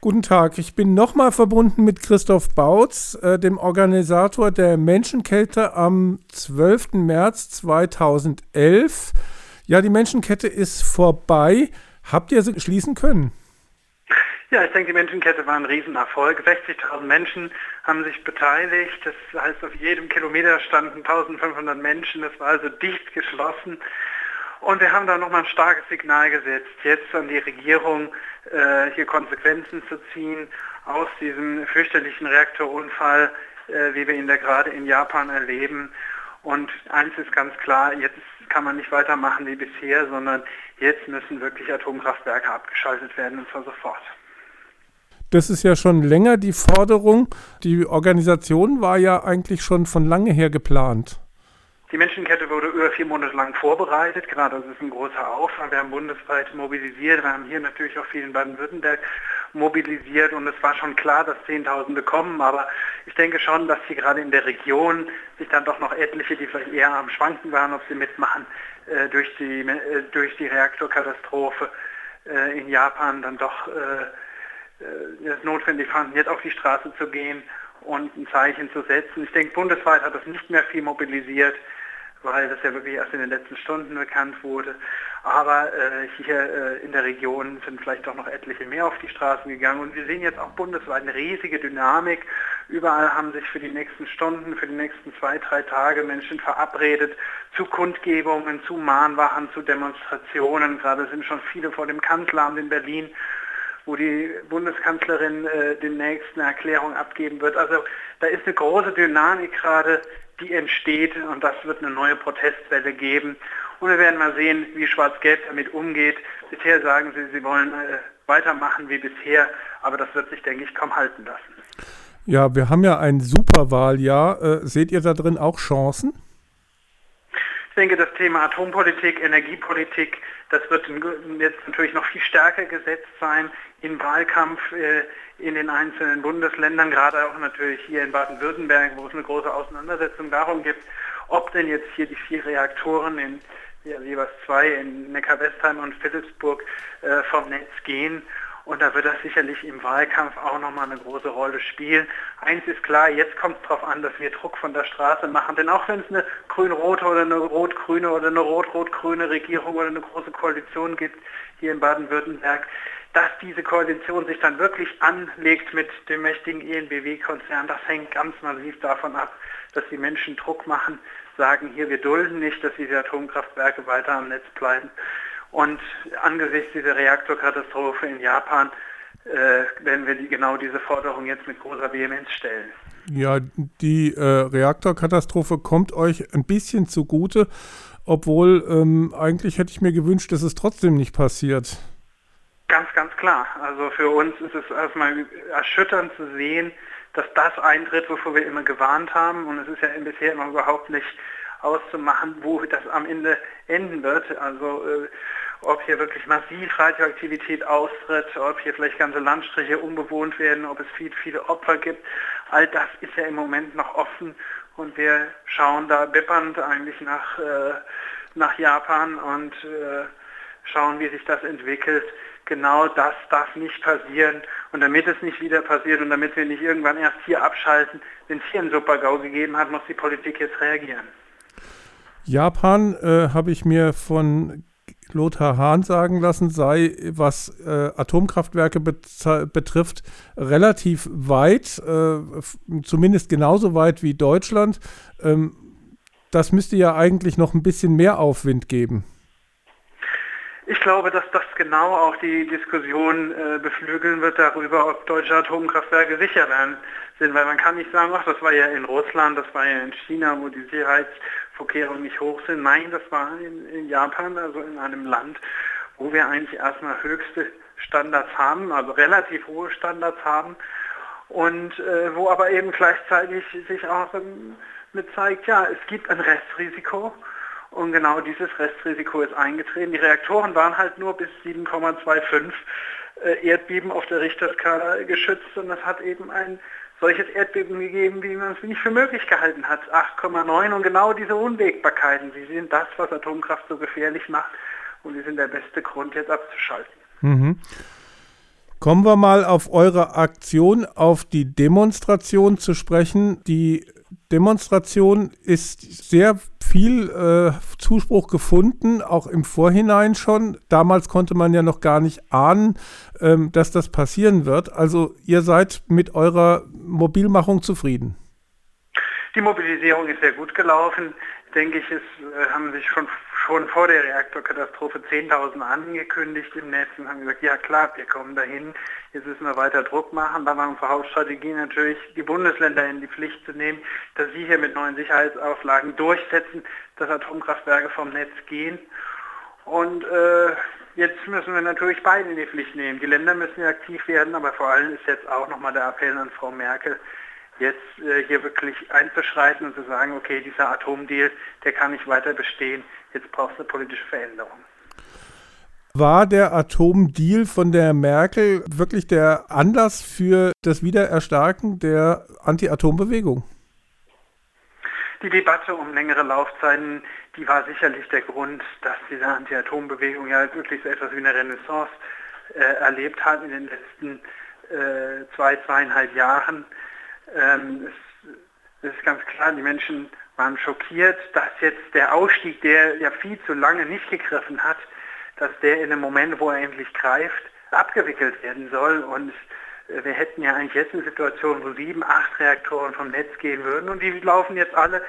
Guten Tag, ich bin nochmal verbunden mit Christoph Bautz, äh, dem Organisator der Menschenkette am 12. März 2011. Ja, die Menschenkette ist vorbei. Habt ihr sie schließen können? Ja, ich denke, die Menschenkette war ein Riesenerfolg. 60.000 Menschen haben sich beteiligt. Das heißt, auf jedem Kilometer standen 1.500 Menschen. Das war also dicht geschlossen. Und wir haben da nochmal ein starkes Signal gesetzt, jetzt an die Regierung, äh, hier Konsequenzen zu ziehen aus diesem fürchterlichen Reaktorunfall, äh, wie wir ihn da gerade in Japan erleben. Und eins ist ganz klar, jetzt kann man nicht weitermachen wie bisher, sondern jetzt müssen wirklich Atomkraftwerke abgeschaltet werden und zwar sofort. Das ist ja schon länger die Forderung. Die Organisation war ja eigentlich schon von lange her geplant. Die Menschenkette wurde über vier Monate lang vorbereitet, gerade das ist ein großer Aufwand. Wir haben bundesweit mobilisiert, wir haben hier natürlich auch viel in Baden-Württemberg mobilisiert. Und es war schon klar, dass Zehntausende kommen, aber ich denke schon, dass hier gerade in der Region sich dann doch noch etliche, die vielleicht eher am Schwanken waren, ob sie mitmachen, äh, durch, die, äh, durch die Reaktorkatastrophe äh, in Japan dann doch äh, äh, es notwendig fanden, jetzt auf die Straße zu gehen und ein Zeichen zu setzen. Ich denke, bundesweit hat das nicht mehr viel mobilisiert weil das ja wirklich erst in den letzten Stunden bekannt wurde. Aber äh, hier äh, in der Region sind vielleicht doch noch etliche mehr auf die Straßen gegangen. Und wir sehen jetzt auch bundesweit eine riesige Dynamik. Überall haben sich für die nächsten Stunden, für die nächsten zwei, drei Tage Menschen verabredet zu Kundgebungen, zu Mahnwachen, zu Demonstrationen. Gerade sind schon viele vor dem Kanzleramt in Berlin wo die Bundeskanzlerin äh, demnächst eine Erklärung abgeben wird. Also da ist eine große Dynamik gerade die entsteht und das wird eine neue Protestwelle geben. Und wir werden mal sehen, wie Schwarz-Gelb damit umgeht. Bisher sagen sie, sie wollen äh, weitermachen wie bisher, aber das wird sich, denke ich, kaum halten lassen. Ja, wir haben ja ein Superwahljahr. Äh, seht ihr da drin auch Chancen? Ich denke, das Thema Atompolitik, Energiepolitik, das wird jetzt natürlich noch viel stärker gesetzt sein im Wahlkampf äh, in den einzelnen Bundesländern, gerade auch natürlich hier in Baden-Württemberg, wo es eine große Auseinandersetzung darum gibt, ob denn jetzt hier die vier Reaktoren in jeweils zwei in Neckar-Westheim und Philipsburg äh, vom Netz gehen. Und da wird das sicherlich im Wahlkampf auch nochmal eine große Rolle spielen. Eins ist klar, jetzt kommt es darauf an, dass wir Druck von der Straße machen. Denn auch wenn es eine grün-rote oder eine rot-grüne oder eine rot-rot-grüne Regierung oder eine große Koalition gibt hier in Baden-Württemberg, dass diese Koalition sich dann wirklich anlegt mit dem mächtigen ENBW-Konzern, das hängt ganz massiv davon ab, dass die Menschen Druck machen, sagen, hier, wir dulden nicht, dass diese Atomkraftwerke weiter am Netz bleiben. Und angesichts dieser Reaktorkatastrophe in Japan äh, werden wir die, genau diese Forderung jetzt mit großer Vehemenz stellen. Ja, die äh, Reaktorkatastrophe kommt euch ein bisschen zugute, obwohl ähm, eigentlich hätte ich mir gewünscht, dass es trotzdem nicht passiert. Ganz, ganz klar. Also für uns ist es erstmal erschütternd zu sehen, dass das eintritt, wovor wir immer gewarnt haben. Und es ist ja bisher immer überhaupt nicht auszumachen, wo das am Ende enden wird. Also äh, ob hier wirklich massiv Radioaktivität austritt, ob hier vielleicht ganze Landstriche unbewohnt werden, ob es viel, viele Opfer gibt. All das ist ja im Moment noch offen und wir schauen da bippernd eigentlich nach, äh, nach Japan und äh, schauen, wie sich das entwickelt genau das darf nicht passieren. Und damit es nicht wieder passiert und damit wir nicht irgendwann erst hier abschalten, wenn es hier einen Super-GAU gegeben hat, muss die Politik jetzt reagieren. Japan, äh, habe ich mir von Lothar Hahn sagen lassen, sei, was äh, Atomkraftwerke betrifft, relativ weit, äh, zumindest genauso weit wie Deutschland. Ähm, das müsste ja eigentlich noch ein bisschen mehr Aufwind geben. Ich glaube, dass das genau auch die Diskussion äh, beflügeln wird darüber, ob deutsche Atomkraftwerke sicher werden sind, weil man kann nicht sagen, ach, das war ja in Russland, das war ja in China, wo die Sicherheitsvorkehrungen nicht hoch sind. Nein, das war in, in Japan, also in einem Land, wo wir eigentlich erstmal höchste Standards haben, also relativ hohe Standards haben und äh, wo aber eben gleichzeitig sich auch ähm, mit zeigt, ja, es gibt ein Restrisiko und genau dieses Restrisiko ist eingetreten. Die Reaktoren waren halt nur bis 7,25 äh, Erdbeben auf der Richterskala geschützt und es hat eben ein solches Erdbeben gegeben, wie man es nicht für möglich gehalten hat. 8,9 und genau diese Unwägbarkeiten, sie sind das, was Atomkraft so gefährlich macht und sie sind der beste Grund, jetzt abzuschalten. Mhm. Kommen wir mal auf eure Aktion, auf die Demonstration zu sprechen. Die Demonstration ist sehr viel äh, Zuspruch gefunden, auch im Vorhinein schon. Damals konnte man ja noch gar nicht ahnen, ähm, dass das passieren wird. Also ihr seid mit eurer Mobilmachung zufrieden. Die Mobilisierung ist sehr gut gelaufen. Denke ich, es äh, haben sich schon schon vor der Reaktorkatastrophe 10.000 angekündigt im Netz und haben gesagt, ja klar, wir kommen dahin, jetzt müssen wir weiter Druck machen. Da war unsere Hauptstrategie natürlich, die Bundesländer in die Pflicht zu nehmen, dass sie hier mit neuen Sicherheitsauflagen durchsetzen, dass Atomkraftwerke vom Netz gehen. Und äh, jetzt müssen wir natürlich beide in die Pflicht nehmen. Die Länder müssen ja aktiv werden, aber vor allem ist jetzt auch nochmal der Appell an Frau Merkel, jetzt äh, hier wirklich einzuschreiten und zu sagen, okay, dieser Atomdeal, der kann nicht weiter bestehen, jetzt braucht es eine politische Veränderung. War der Atomdeal von der Merkel wirklich der Anlass für das Wiedererstarken der Anti-Atom-Bewegung? Die Debatte um längere Laufzeiten, die war sicherlich der Grund, dass diese Anti-Atom-Bewegung ja wirklich so etwas wie eine Renaissance äh, erlebt hat in den letzten äh, zwei, zweieinhalb Jahren. Ähm, es, es ist ganz klar, die Menschen waren schockiert, dass jetzt der Ausstieg, der ja viel zu lange nicht gegriffen hat, dass der in dem Moment, wo er endlich greift, abgewickelt werden soll. Und äh, wir hätten ja eigentlich jetzt eine Situation, wo sieben, acht Reaktoren vom Netz gehen würden und die laufen jetzt alle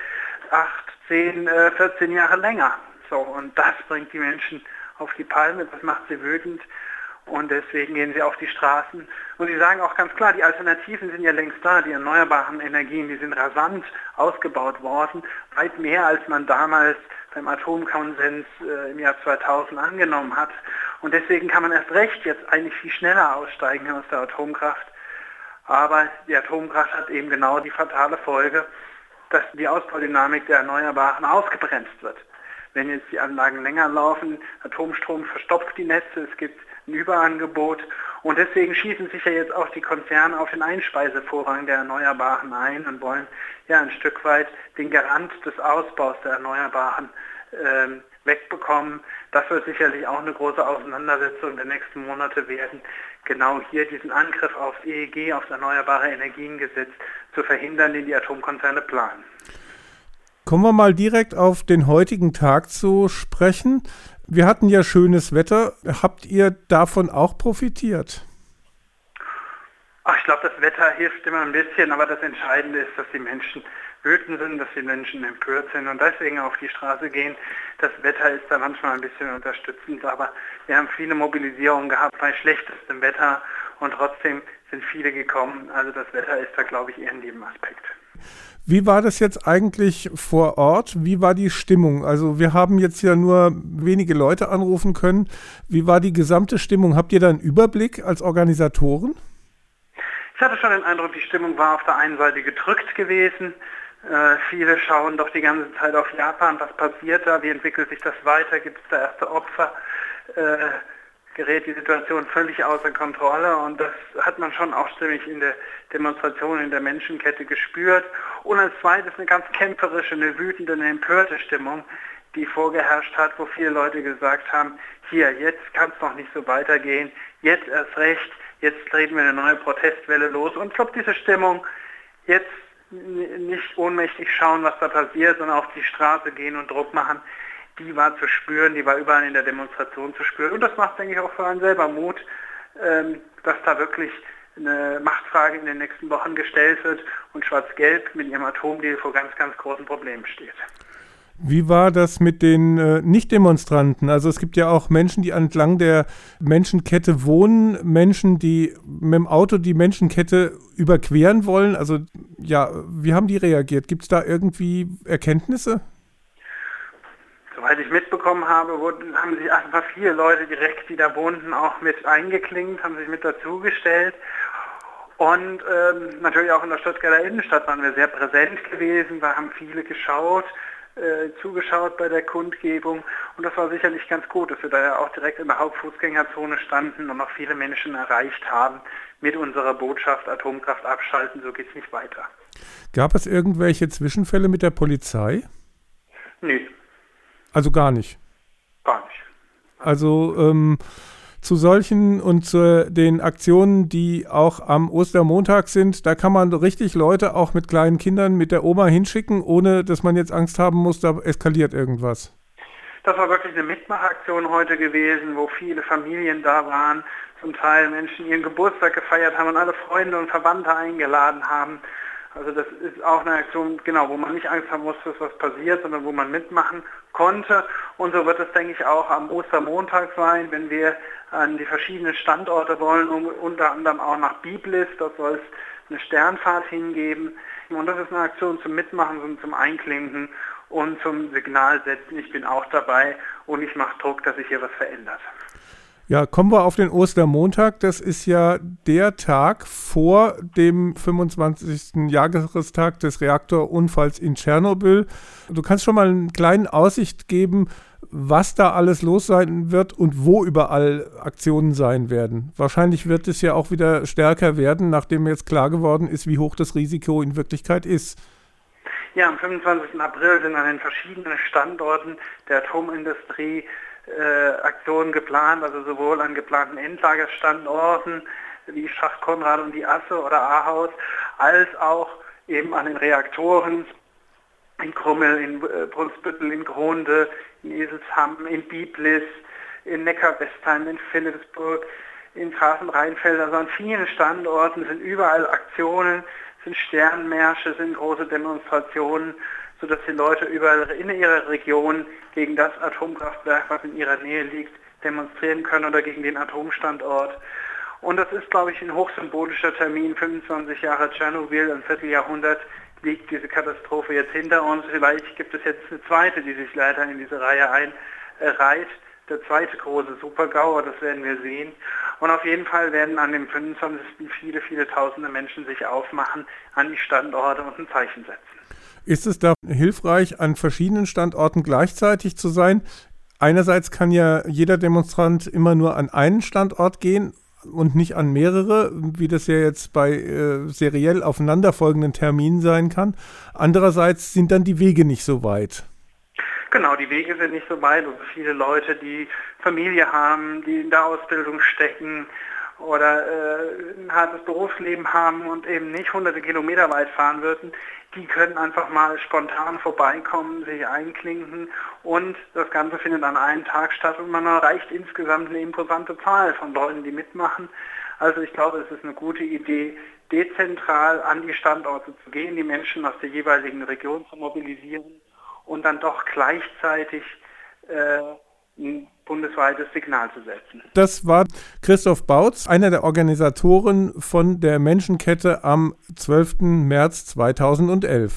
acht, zehn, 14 äh, Jahre länger. So, und das bringt die Menschen auf die Palme, das macht sie wütend. Und deswegen gehen sie auf die Straßen. Und sie sagen auch ganz klar, die Alternativen sind ja längst da. Die erneuerbaren Energien, die sind rasant ausgebaut worden. Weit mehr, als man damals beim Atomkonsens äh, im Jahr 2000 angenommen hat. Und deswegen kann man erst recht jetzt eigentlich viel schneller aussteigen aus der Atomkraft. Aber die Atomkraft hat eben genau die fatale Folge, dass die Ausbaudynamik der Erneuerbaren ausgebremst wird. Wenn jetzt die Anlagen länger laufen, Atomstrom verstopft die Netze, es gibt ein Überangebot. Und deswegen schießen sich ja jetzt auch die Konzerne auf den Einspeisevorrang der Erneuerbaren ein und wollen ja ein Stück weit den Garant des Ausbaus der Erneuerbaren ähm, wegbekommen. Das wird sicherlich auch eine große Auseinandersetzung der nächsten Monate werden, genau hier diesen Angriff aufs EEG, aufs Erneuerbare Energiengesetz zu verhindern, den die Atomkonzerne planen. Kommen wir mal direkt auf den heutigen Tag zu sprechen. Wir hatten ja schönes Wetter. Habt ihr davon auch profitiert? Ach, ich glaube, das Wetter hilft immer ein bisschen, aber das Entscheidende ist, dass die Menschen wütend sind, dass die Menschen empört sind und deswegen auf die Straße gehen. Das Wetter ist da manchmal ein bisschen unterstützend, aber wir haben viele Mobilisierungen gehabt bei schlechtestem Wetter und trotzdem sind viele gekommen. Also das Wetter ist da, glaube ich, eher ein Nebenaspekt. Wie war das jetzt eigentlich vor Ort? Wie war die Stimmung? Also wir haben jetzt ja nur wenige Leute anrufen können. Wie war die gesamte Stimmung? Habt ihr da einen Überblick als Organisatoren? Ich hatte schon den Eindruck, die Stimmung war auf der einen Seite gedrückt gewesen. Äh, viele schauen doch die ganze Zeit auf Japan. Was passiert da? Wie entwickelt sich das weiter? Gibt es da erste Opfer? Äh, gerät die Situation völlig außer Kontrolle und das hat man schon auch stimmig in der Demonstration in der Menschenkette gespürt. Und als zweites eine ganz kämpferische, eine wütende, eine empörte Stimmung, die vorgeherrscht hat, wo viele Leute gesagt haben, hier, jetzt kann es noch nicht so weitergehen, jetzt erst recht, jetzt treten wir eine neue Protestwelle los. Und ich glaube, diese Stimmung, jetzt nicht ohnmächtig schauen, was da passiert, sondern auf die Straße gehen und Druck machen, die war zu spüren, die war überall in der Demonstration zu spüren. Und das macht, denke ich, auch für einen selber Mut, ähm, dass da wirklich eine Machtfrage in den nächsten Wochen gestellt wird und Schwarz-Gelb mit ihrem Atomdeal vor ganz, ganz großen Problemen steht. Wie war das mit den äh, Nicht-Demonstranten? Also es gibt ja auch Menschen, die entlang der Menschenkette wohnen, Menschen, die mit dem Auto die Menschenkette überqueren wollen. Also ja, wie haben die reagiert? Gibt es da irgendwie Erkenntnisse? Soweit ich mitbekommen habe, wurden, haben sich einfach viele Leute direkt, die da wohnten, auch mit eingeklingt, haben sich mit dazugestellt. Und ähm, natürlich auch in der Stuttgarter Innenstadt waren wir sehr präsent gewesen, da haben viele geschaut, äh, zugeschaut bei der Kundgebung. Und das war sicherlich ganz gut, dass wir da ja auch direkt in der Hauptfußgängerzone standen und noch viele Menschen erreicht haben mit unserer Botschaft Atomkraft abschalten, so geht es nicht weiter. Gab es irgendwelche Zwischenfälle mit der Polizei? Nee, also gar nicht. Gar nicht. Also ähm, zu solchen und zu den Aktionen, die auch am Ostermontag sind, da kann man richtig Leute auch mit kleinen Kindern mit der Oma hinschicken, ohne dass man jetzt Angst haben muss, da eskaliert irgendwas. Das war wirklich eine Mitmachaktion heute gewesen, wo viele Familien da waren, zum Teil Menschen ihren Geburtstag gefeiert haben und alle Freunde und Verwandte eingeladen haben. Also das ist auch eine Aktion, genau, wo man nicht Angst haben muss, dass was passiert, sondern wo man mitmachen konnte. Und so wird es, denke ich, auch am Ostermontag sein, wenn wir an die verschiedenen Standorte wollen, unter anderem auch nach Biblis, dort soll es eine Sternfahrt hingeben. Und das ist eine Aktion zum Mitmachen und zum Einklinken und zum Signal setzen, ich bin auch dabei und ich mache Druck, dass sich hier was verändert. Ja, kommen wir auf den Ostermontag. Das ist ja der Tag vor dem 25. Jahrestag des Reaktorunfalls in Tschernobyl. Du kannst schon mal eine kleine Aussicht geben, was da alles los sein wird und wo überall Aktionen sein werden. Wahrscheinlich wird es ja auch wieder stärker werden, nachdem jetzt klar geworden ist, wie hoch das Risiko in Wirklichkeit ist. Ja, am 25. April sind an den verschiedenen Standorten der Atomindustrie Aktionen geplant, also sowohl an geplanten Endlagerstandorten wie Schacht Konrad und die Asse oder Ahaus, als auch eben an den Reaktoren in Krummel, in äh, Brunsbüttel, in Gronde, in Eselsham, in Biblis, in Neckar-Westheim, in Philipsburg, in Grafenrheinfeld, also an vielen Standorten sind überall Aktionen, sind Sternmärsche, sind große Demonstrationen sodass die Leute überall in ihrer Region gegen das Atomkraftwerk, was in ihrer Nähe liegt, demonstrieren können oder gegen den Atomstandort. Und das ist, glaube ich, ein hochsymbolischer Termin. 25 Jahre Tschernobyl, ein Vierteljahrhundert liegt diese Katastrophe jetzt hinter uns. Vielleicht gibt es jetzt eine zweite, die sich leider in diese Reihe einreiht. Der zweite große Supergau, das werden wir sehen. Und auf jeden Fall werden an dem 25. viele, viele tausende Menschen sich aufmachen an die Standorte und ein Zeichen setzen. Ist es da hilfreich, an verschiedenen Standorten gleichzeitig zu sein? Einerseits kann ja jeder Demonstrant immer nur an einen Standort gehen und nicht an mehrere, wie das ja jetzt bei äh, seriell aufeinanderfolgenden Terminen sein kann. Andererseits sind dann die Wege nicht so weit. Genau, die Wege sind nicht so weit und viele Leute, die Familie haben, die in der Ausbildung stecken oder äh, ein hartes Berufsleben haben und eben nicht hunderte Kilometer weit fahren würden, die können einfach mal spontan vorbeikommen, sich einklinken und das Ganze findet an einem Tag statt und man erreicht insgesamt eine imposante Zahl von Leuten, die mitmachen. Also ich glaube, es ist eine gute Idee, dezentral an die Standorte zu gehen, die Menschen aus der jeweiligen Region zu mobilisieren und dann doch gleichzeitig äh, bundesweites Signal zu setzen. Das war Christoph Bautz, einer der Organisatoren von der Menschenkette am 12. März 2011.